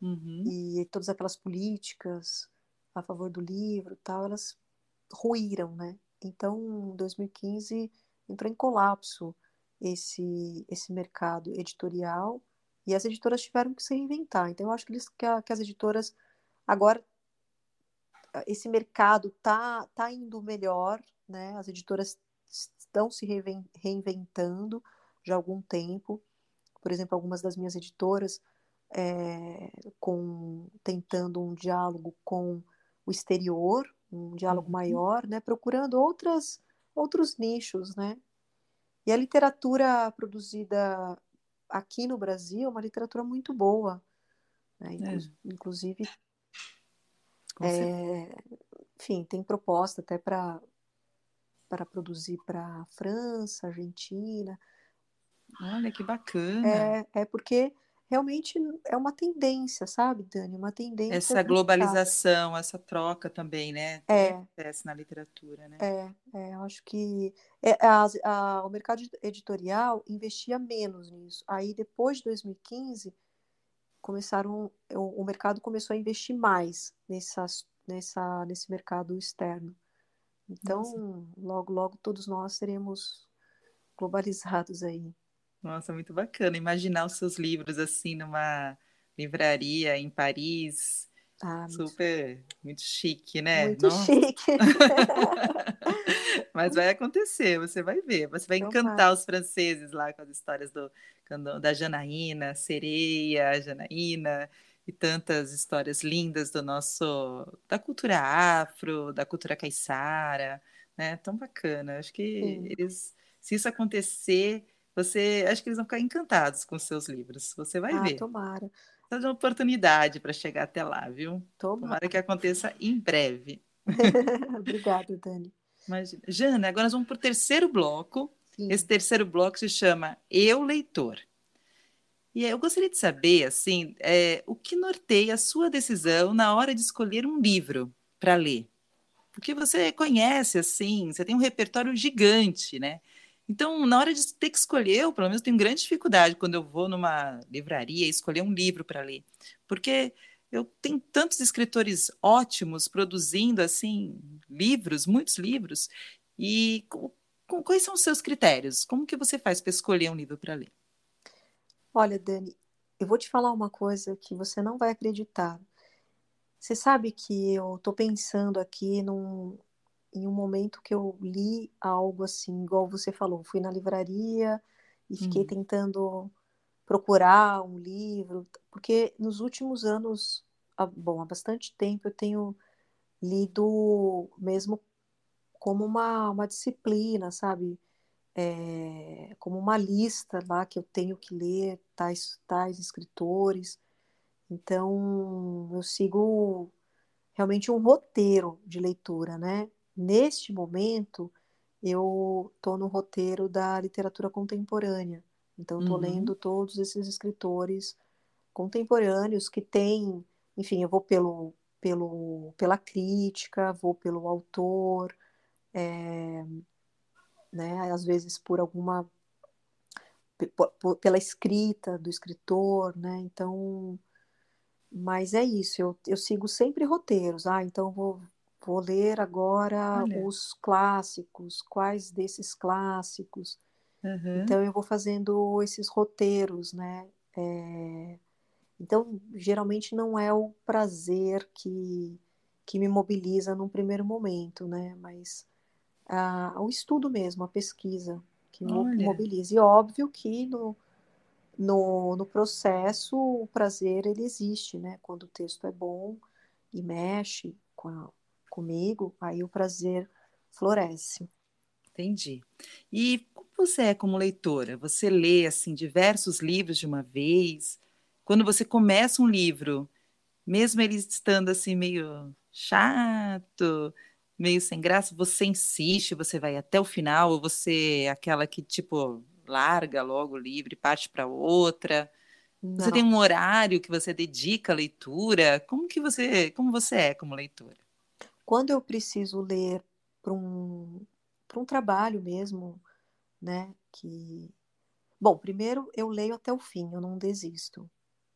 Uhum. E todas aquelas políticas a favor do livro, tal, elas ruíram, né? Então, em 2015 entrou em colapso esse esse mercado editorial e as editoras tiveram que se reinventar. Então, eu acho que, eles, que, a, que as editoras agora esse mercado tá tá indo melhor, né? As editoras estão se reinventando já há algum tempo. Por exemplo, algumas das minhas editoras é, com, tentando um diálogo com o exterior, um diálogo uhum. maior, né, procurando outras, outros nichos, né? E a literatura produzida aqui no Brasil é uma literatura muito boa, né? É. inclusive, é, enfim, tem proposta até para para produzir para a França, Argentina. Olha que bacana. É, é porque realmente é uma tendência, sabe, Dani? Uma tendência. Essa globalização, essa troca também, né? É. Acontece na literatura, né? É, é eu acho que é, a, a, o mercado editorial investia menos nisso. Aí, depois de 2015, começaram, o, o mercado começou a investir mais nessas, nessa, nesse mercado externo. Então, Nossa. logo, logo todos nós seremos globalizados aí. Nossa, muito bacana imaginar os seus livros assim numa livraria em Paris. Ah, Super, muito, muito chique, né? Muito Nossa. chique. *laughs* Mas vai acontecer, você vai ver. Você vai encantar os franceses lá com as histórias do, da Janaína, Sereia, Janaína e tantas histórias lindas do nosso da cultura afro, da cultura caiçara, né? Tão bacana. Acho que eles, se isso acontecer, você, acho que eles vão ficar encantados com seus livros. Você vai ah, ver. Tomara. Está uma oportunidade para chegar até lá, viu? Tomara. tomara que aconteça em breve. *laughs* Obrigada, Dani. Imagina. Jana, agora nós vamos para o terceiro bloco. Sim. Esse terceiro bloco se chama Eu Leitor. E eu gostaria de saber, assim, é, o que norteia a sua decisão na hora de escolher um livro para ler? Porque você conhece, assim, você tem um repertório gigante, né? Então, na hora de ter que escolher, eu, pelo menos, tenho grande dificuldade quando eu vou numa livraria escolher um livro para ler. Porque eu tenho tantos escritores ótimos produzindo, assim, livros, muitos livros. E com, com, quais são os seus critérios? Como que você faz para escolher um livro para ler? Olha, Dani, eu vou te falar uma coisa que você não vai acreditar. Você sabe que eu estou pensando aqui num, em um momento que eu li algo assim, igual você falou, fui na livraria e fiquei hum. tentando procurar um livro, porque nos últimos anos, bom, há bastante tempo eu tenho lido mesmo como uma, uma disciplina, sabe? É, como uma lista lá que eu tenho que ler tais, tais escritores. Então, eu sigo realmente um roteiro de leitura, né? Neste momento, eu estou no roteiro da literatura contemporânea. Então, estou uhum. lendo todos esses escritores contemporâneos que têm, enfim, eu vou pelo, pelo, pela crítica, vou pelo autor, é, né, às vezes por alguma pela escrita do escritor, né? Então, mas é isso, eu, eu sigo sempre roteiros. Ah, então vou, vou ler agora Olha. os clássicos, quais desses clássicos. Uhum. Então eu vou fazendo esses roteiros, né? É... Então, geralmente não é o prazer que, que me mobiliza num primeiro momento, né? Mas o estudo mesmo, a pesquisa que Olha. mobiliza. E óbvio que no, no, no processo o prazer ele existe, né? Quando o texto é bom e mexe com a, comigo, aí o prazer floresce. Entendi. E como você é como leitora? Você lê assim diversos livros de uma vez? Quando você começa um livro, mesmo ele estando assim meio chato, meio sem graça, você insiste, você vai até o final, ou você é aquela que, tipo, larga logo o livro e parte para outra? Não. Você tem um horário que você dedica à leitura? Como que você, como você é como leitora? Quando eu preciso ler para um, um trabalho mesmo, né, que Bom, primeiro eu leio até o fim, eu não desisto.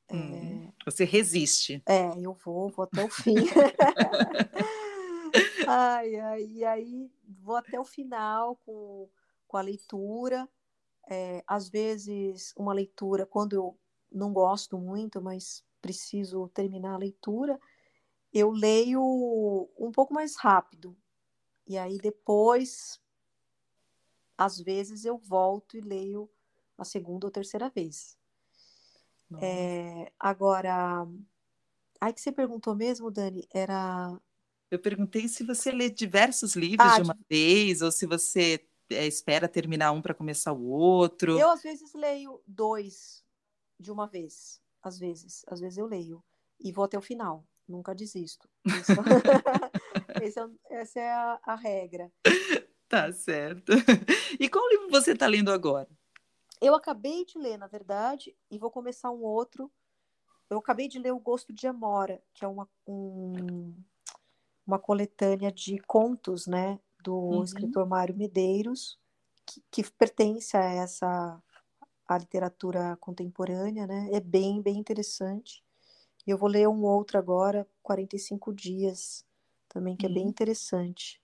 Hum, é... Você resiste. É, eu vou, vou até o fim. *laughs* ai, ai, e aí vou até o final com, com a leitura. É, às vezes, uma leitura, quando eu não gosto muito, mas preciso terminar a leitura, eu leio um pouco mais rápido. E aí depois, às vezes, eu volto e leio a segunda ou terceira vez. É, agora, aí que você perguntou mesmo, Dani, era eu perguntei se você lê diversos livros ah, de uma de... vez ou se você é, espera terminar um para começar o outro. Eu às vezes leio dois de uma vez, às vezes, às vezes eu leio e vou até o final, nunca desisto. Isso... é, *laughs* essa é a, a regra. Tá certo. E qual livro você está lendo agora? Eu acabei de ler, na verdade, e vou começar um outro. Eu acabei de ler O Gosto de Amora, que é uma, um, uma coletânea de contos, né, do uhum. escritor Mário Medeiros, que, que, pertence a essa a literatura contemporânea, né? É bem, bem interessante. E eu vou ler um outro agora, 45 dias, também, que é bem uhum. interessante.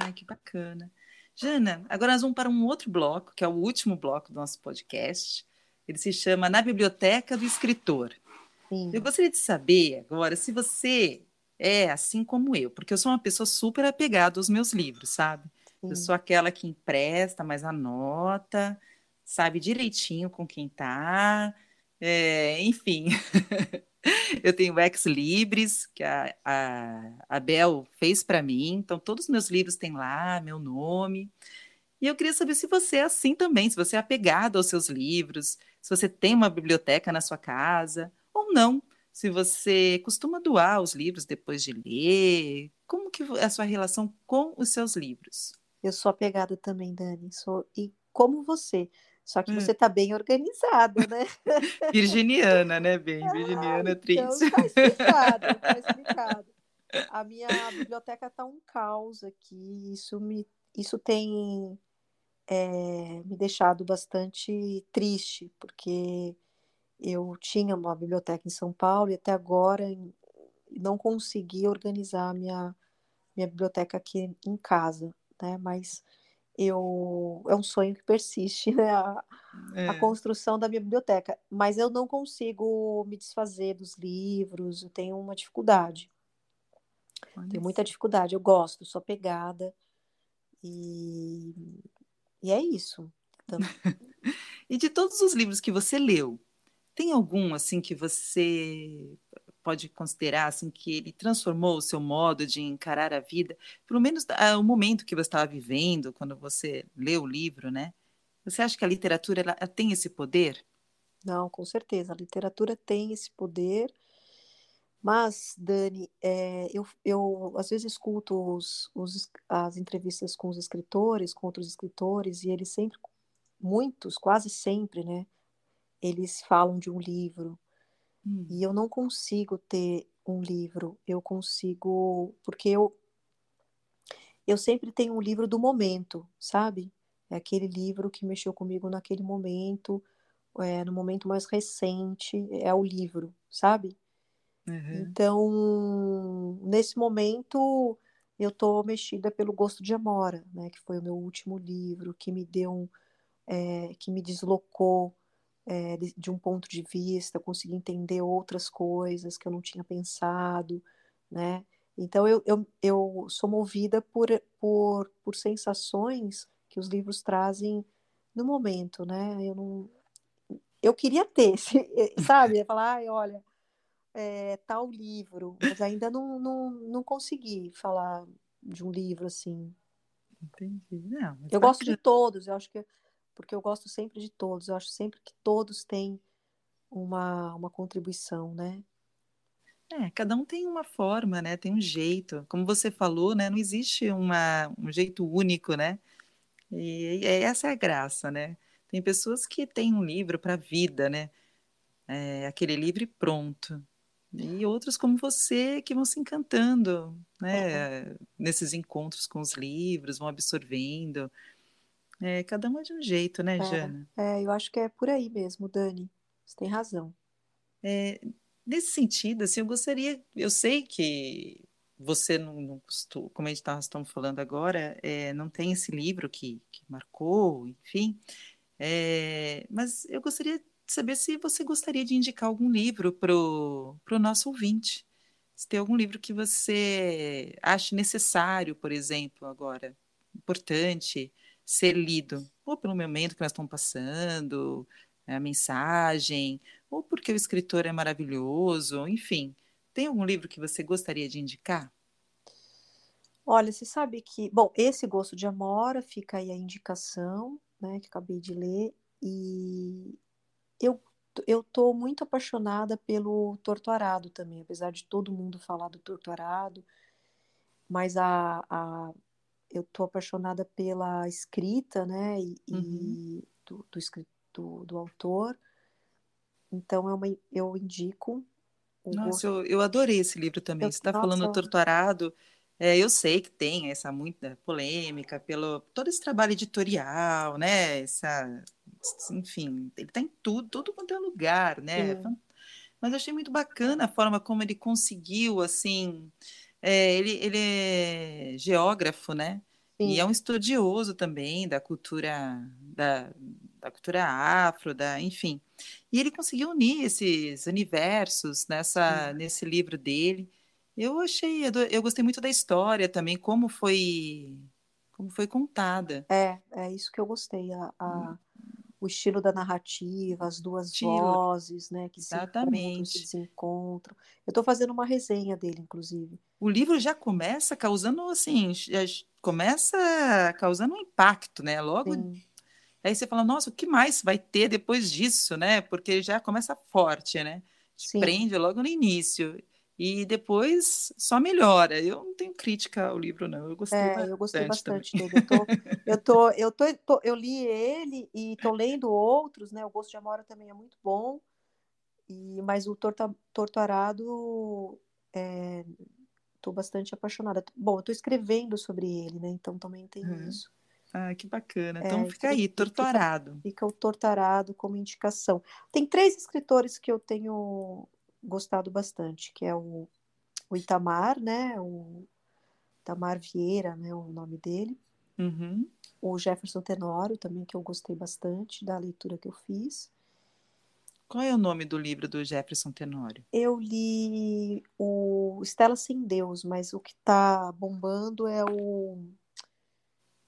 Ai, que bacana. Jana, agora nós vamos para um outro bloco, que é o último bloco do nosso podcast. Ele se chama Na Biblioteca do Escritor. Sim. Eu gostaria de saber agora se você é, assim como eu, porque eu sou uma pessoa super apegada aos meus livros, sabe? Sim. Eu sou aquela que empresta, mas anota, sabe direitinho com quem tá, é, enfim. *laughs* eu tenho Ex Libris, que a, a, a Bel fez para mim, então todos os meus livros têm lá meu nome. E eu queria saber se você é assim também, se você é apegado aos seus livros, se você tem uma biblioteca na sua casa ou não se você costuma doar os livros depois de ler, como que é a sua relação com os seus livros? Eu sou apegada também, Dani, sou e como você, só que hum. você está bem organizada, né? *laughs* Virginiana, né? Bem, *laughs* ah, virginiana ah, triste. Então tá explicado, tá *laughs* explicado. A minha biblioteca está um caos aqui, isso me, isso tem é, me deixado bastante triste, porque eu tinha uma biblioteca em São Paulo e até agora não consegui organizar minha minha biblioteca aqui em casa, né? Mas eu é um sonho que persiste, *laughs* né? A, é. a construção da minha biblioteca. Mas eu não consigo me desfazer dos livros, eu tenho uma dificuldade. Olha Tenho muita dificuldade. Eu gosto, sou pegada. E, e é isso. Então... *laughs* e de todos os livros que você leu, tem algum assim que você pode considerar assim que ele transformou o seu modo de encarar a vida, pelo menos o momento que você estava vivendo quando você leu o livro, né? Você acha que a literatura ela, ela tem esse poder? Não, com certeza. A literatura tem esse poder. Mas, Dani, é, eu, eu às vezes escuto os, os, as entrevistas com os escritores, com outros escritores, e eles sempre, muitos, quase sempre, né? Eles falam de um livro, Hum. E eu não consigo ter um livro, eu consigo, porque eu eu sempre tenho um livro do momento, sabe? É aquele livro que mexeu comigo naquele momento, é, no momento mais recente, é o livro, sabe? Uhum. Então, nesse momento, eu tô mexida pelo Gosto de Amora, né? Que foi o meu último livro, que me deu um, é, que me deslocou é, de, de, um ponto de vista, conseguir entender outras coisas que eu não tinha pensado, né? Então eu, eu, eu sou movida por, por, por sensações que os livros trazem no momento, né? Eu não, eu queria ter, *laughs* sabe? Falar, ai, olha, é, tal livro, mas ainda não, não, não consegui falar de um livro assim. Entendi. Não, eu gosto de todos, eu acho que porque eu gosto sempre de todos, eu acho sempre que todos têm uma, uma contribuição, né? É, cada um tem uma forma, né? Tem um jeito. Como você falou, né? Não existe uma, um jeito único, né? E, e essa é a graça, né? Tem pessoas que têm um livro para a vida, né? É, aquele livro pronto. E outros como você que vão se encantando, né? Uhum. Nesses encontros com os livros, vão absorvendo. É, cada uma de um jeito, né, é, Jana? É, eu acho que é por aí mesmo, Dani. Você tem razão. É, nesse sentido, assim, eu gostaria, eu sei que você não, não como a gente tá, estamos falando agora, é, não tem esse livro que, que marcou, enfim, é, mas eu gostaria de saber se você gostaria de indicar algum livro para o nosso ouvinte. Se tem algum livro que você acha necessário, por exemplo, agora, importante, ser lido, ou pelo momento que nós estamos passando, é, a mensagem, ou porque o escritor é maravilhoso, enfim. Tem algum livro que você gostaria de indicar? Olha, você sabe que, bom, esse Gosto de Amora fica aí a indicação, né, que acabei de ler, e eu eu tô muito apaixonada pelo Torturado também, apesar de todo mundo falar do Torturado, mas a, a eu tô apaixonada pela escrita, né, e, uhum. e do, do, do, do, autor. Então é uma, eu indico. Nossa, eu, eu adorei esse livro também. Eu, Você está falando Torturado. É, eu sei que tem essa muita polêmica pelo todo esse trabalho editorial, né? Essa, enfim, ele está em tudo, todo quanto é lugar, né? Sim. Mas eu achei muito bacana a forma como ele conseguiu, assim, é, ele, ele é geógrafo, né? Sim. E é um estudioso também da cultura da, da cultura afro, da, enfim. E ele conseguiu unir esses universos nessa nesse livro dele. Eu achei, eu gostei muito da história também, como foi como foi contada. É, é isso que eu gostei. A, a hum o estilo da narrativa, as duas estilo. vozes, né, que Exatamente. se encontram, Eu estou fazendo uma resenha dele, inclusive. O livro já começa causando, assim, começa causando um impacto, né? Logo, Sim. aí você fala, nossa, o que mais vai ter depois disso, né? Porque já começa forte, né? Te Sim. prende logo no início e depois só melhora. Eu não tenho crítica ao livro, não. Eu gostei é, bastante. Eu gostei bastante dele. Eu, tô, eu, tô, *laughs* eu, tô, tô, eu li ele e tô lendo outros, né? O Gosto de Amora também é muito bom. E, mas o Torta, Torturado é, tô bastante apaixonada. Bom, eu tô escrevendo sobre ele, né? Então também tem isso. Ah, que bacana. Então é, fica aí, Torturado. Fica, fica o Torturado como indicação. Tem três escritores que eu tenho gostado bastante, que é o, o Itamar, né? O Itamar Vieira, né? O nome dele. Uhum. O Jefferson Tenório também, que eu gostei bastante da leitura que eu fiz. Qual é o nome do livro do Jefferson Tenório? Eu li o Estela Sem Deus, mas o que está bombando é o.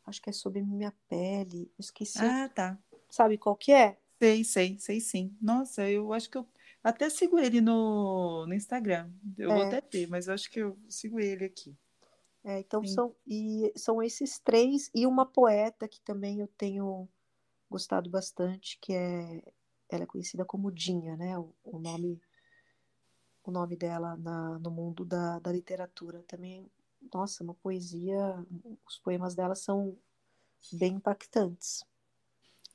Acho que é sobre minha pele. Esqueci. Ah, tá. Sabe qual que é? Sei, sei, sei sim. Nossa, eu acho que eu até sigo ele no, no Instagram. Eu é. vou até ter, mas eu acho que eu sigo ele aqui. É, então são, e são esses três, e uma poeta que também eu tenho gostado bastante, que é ela é conhecida como Dinha, né? O, o nome o nome dela na, no mundo da, da literatura também. Nossa, uma poesia. Os poemas dela são bem impactantes.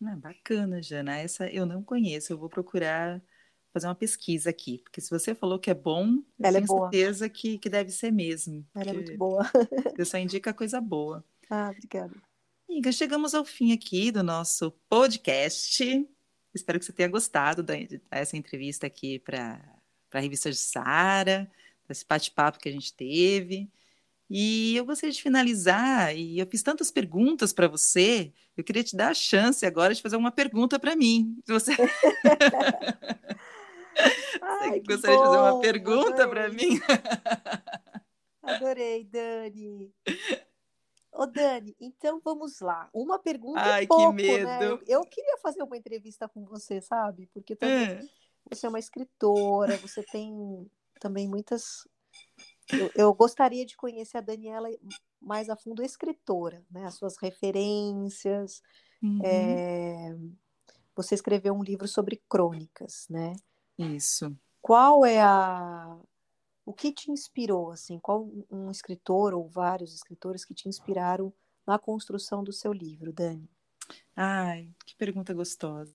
Ah, bacana, Jana. Essa eu não conheço. Eu vou procurar fazer uma pesquisa aqui, porque se você falou que é bom, eu Ela tenho é boa. certeza que, que deve ser mesmo. Ela é muito boa. *laughs* Você só indica coisa boa. Ah, obrigada. Amiga, chegamos ao fim aqui do nosso podcast. Espero que você tenha gostado dessa entrevista aqui para a revista de Sara, desse bate-papo que a gente teve. E eu gostaria de finalizar, e eu fiz tantas perguntas para você, eu queria te dar a chance agora de fazer uma pergunta para mim. *laughs* Você... Ai, você gostaria bom, de fazer uma pergunta para mim? *laughs* Adorei, Dani. Ô, Dani, então vamos lá. Uma pergunta Ai, é pouco, que medo. né? Eu, eu, queria fazer uma entrevista com você, sabe? Porque também você é uma escritora, você tem também muitas. Eu, eu gostaria de conhecer a Daniela mais a fundo escritora, né? As suas referências. Uhum. É, Você escreveu um livro sobre crônicas, né? Isso. Qual é a o que te inspirou assim? Qual um escritor ou vários escritores que te inspiraram na construção do seu livro, Dani? Ai, que pergunta gostosa.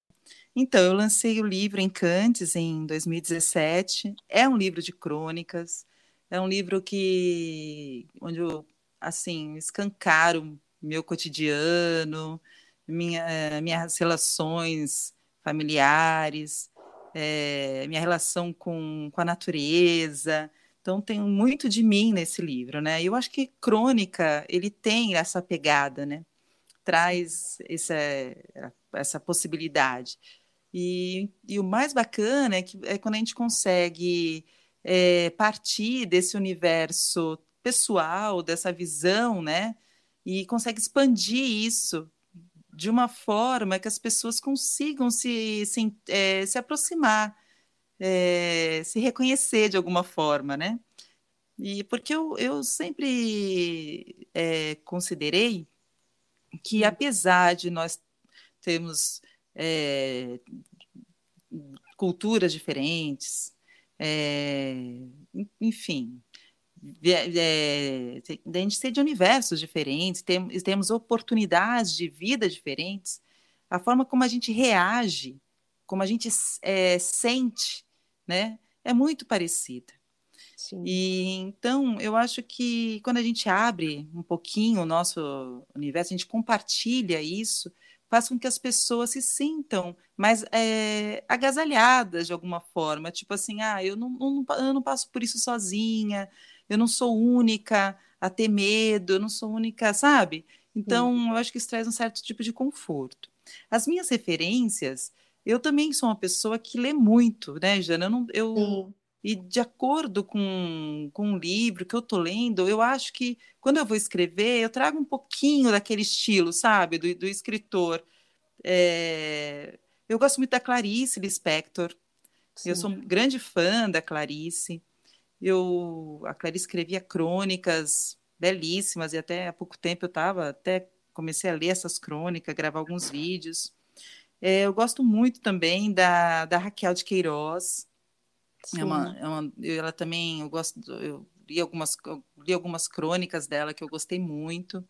Então, eu lancei o livro Encantes em 2017. É um livro de crônicas. É um livro que onde eu assim escancaro meu cotidiano, minha, eh, minhas relações familiares, é, minha relação com, com a natureza. Então tem muito de mim nesse livro, né? Eu acho que crônica ele tem essa pegada, né? Traz essa, essa possibilidade. E, e o mais bacana é, que, é quando a gente consegue é, partir desse universo pessoal, dessa visão, né? E consegue expandir isso de uma forma que as pessoas consigam se, se, é, se aproximar, é, se reconhecer de alguma forma, né? E porque eu, eu sempre é, considerei que, apesar de nós termos é, culturas diferentes, enfim, é, a gente ser de universos diferentes, tem, temos oportunidades de vida diferentes, a forma como a gente reage, como a gente é, sente, né, é muito parecida. Sim. E então eu acho que quando a gente abre um pouquinho o nosso universo, a gente compartilha isso, faz com que as pessoas se sintam mais é, agasalhadas de alguma forma, tipo assim, ah, eu não, não, eu não passo por isso sozinha, eu não sou única a ter medo, eu não sou única, sabe? Então, Sim. eu acho que isso traz um certo tipo de conforto. As minhas referências, eu também sou uma pessoa que lê muito, né, Jana? Eu, não, eu Sim. e de acordo com, com o livro que eu tô lendo, eu acho que quando eu vou escrever, eu trago um pouquinho daquele estilo, sabe, do, do escritor. É, Eu gosto muito da Clarice Lispector. Eu Sim. sou um grande fã da Clarice. Eu, a Clarice escrevia crônicas belíssimas e até há pouco tempo eu estava até comecei a ler essas crônicas, gravar alguns vídeos. É, eu gosto muito também da, da Raquel de Queiroz. É uma, é uma, ela também, eu gosto, eu li algumas, eu li algumas crônicas dela que eu gostei muito.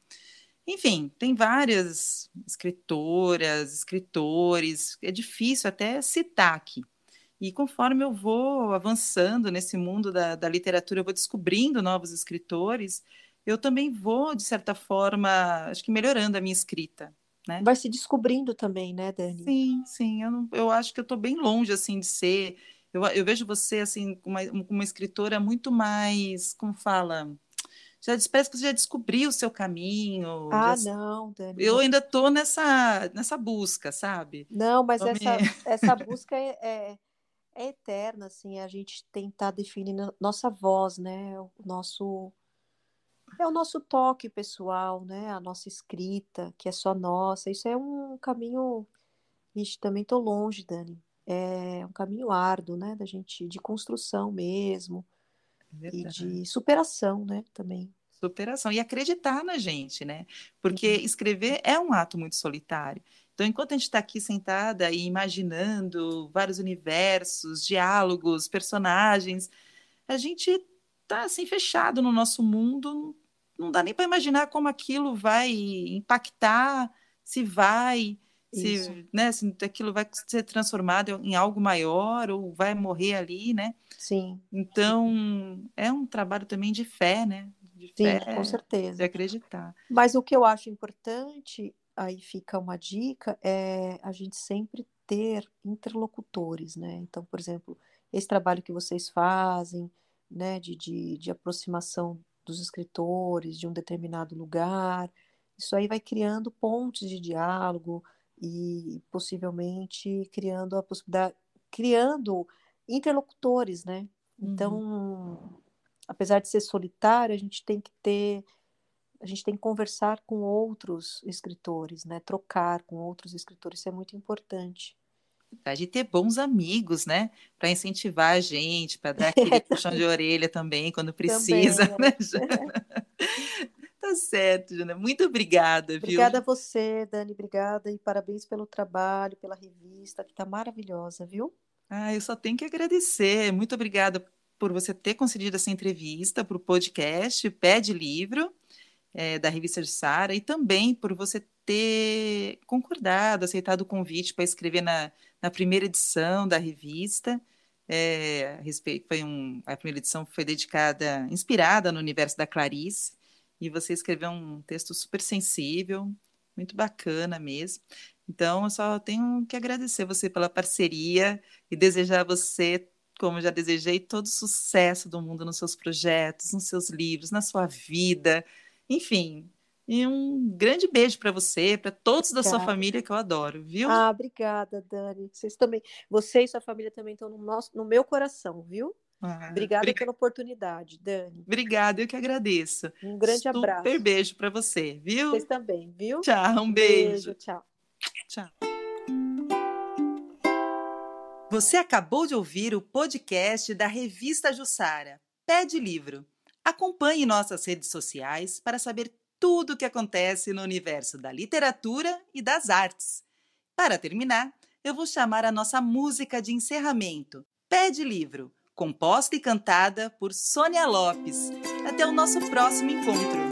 Enfim, tem várias escritoras, escritores, é difícil até citar aqui. E conforme eu vou avançando nesse mundo da, da literatura, eu vou descobrindo novos escritores, eu também vou, de certa forma, acho que melhorando a minha escrita, né? Vai se descobrindo também, né, Dani? Sim, sim, eu, não- eu acho que eu estou bem longe, assim, de ser... Eu, eu vejo você, assim, como uma, uma escritora muito mais, como fala... Já parece que você já descobriu o seu caminho, Ah, já- não, Dani. eu ainda estou nessa, nessa busca, sabe? Não, mas essa, *laughs* essa busca é, é- é eterna, assim, a gente tentar definir nossa voz, né? O nosso é o nosso toque pessoal, né? A nossa escrita, que é só nossa. Isso é um caminho. Vixe, também tô longe, Dani. É um caminho árduo, né? Da gente, de construção mesmo. Verdade. E de superação, né? Também. Superação. E acreditar na gente, né? Porque uhum. escrever é um ato muito solitário. Então, enquanto a gente está aqui sentada e imaginando vários universos, diálogos, personagens, a gente está assim fechado no nosso mundo, não dá nem para imaginar como aquilo vai impactar, se vai, se, né, se aquilo vai ser transformado em algo maior ou vai morrer ali, né? Sim. Então, é um trabalho também de fé, né? De Sim, fé, com certeza. De acreditar. Mas o que eu acho importante aí fica uma dica, é a gente sempre ter interlocutores, né? Então, por exemplo, esse trabalho que vocês fazem, né, de, de, de aproximação dos escritores de um determinado lugar, isso aí vai criando pontes de diálogo e possivelmente criando a possibilidade, criando interlocutores, né? Então, uhum. apesar de ser solitário, a gente tem que ter a gente tem que conversar com outros escritores, né? Trocar com outros escritores, isso é muito importante. De ter bons amigos, né? Para incentivar a gente, para dar aquele *laughs* puxão de orelha também quando precisa, *laughs* também, né, Tá certo, Jana. Muito obrigada, viu? Obrigada a você, Dani. Obrigada e parabéns pelo trabalho, pela revista, que está maravilhosa, viu? Ah, eu só tenho que agradecer. Muito obrigada por você ter concedido essa entrevista para o podcast Pé de Livro é, da revista de Sara e também por você ter concordado, aceitado o convite para escrever na, na primeira edição da revista. É, a, respeito, foi um, a primeira edição foi dedicada, inspirada no universo da Clarice, e você escreveu um texto super sensível, muito bacana mesmo. Então, eu só tenho que agradecer você pela parceria e desejar a você, como já desejei, todo o sucesso do mundo nos seus projetos, nos seus livros, na sua vida. Enfim, e um grande beijo para você, para todos da sua família que eu adoro, viu? Ah, obrigada, Dani. Vocês também, você e sua família também estão no nosso, no meu coração, viu? Ah, obrigada pela oportunidade, Dani. Obrigada, eu que agradeço. Um grande Super abraço. Super beijo para você, viu? Vocês também, viu? Tchau, um beijo. beijo tchau. Tchau. Você acabou de ouvir o podcast da revista Jussara, Pé de Livro. Acompanhe nossas redes sociais para saber tudo o que acontece no universo da literatura e das artes. Para terminar, eu vou chamar a nossa música de encerramento, Pé de Livro, composta e cantada por Sônia Lopes. Até o nosso próximo encontro.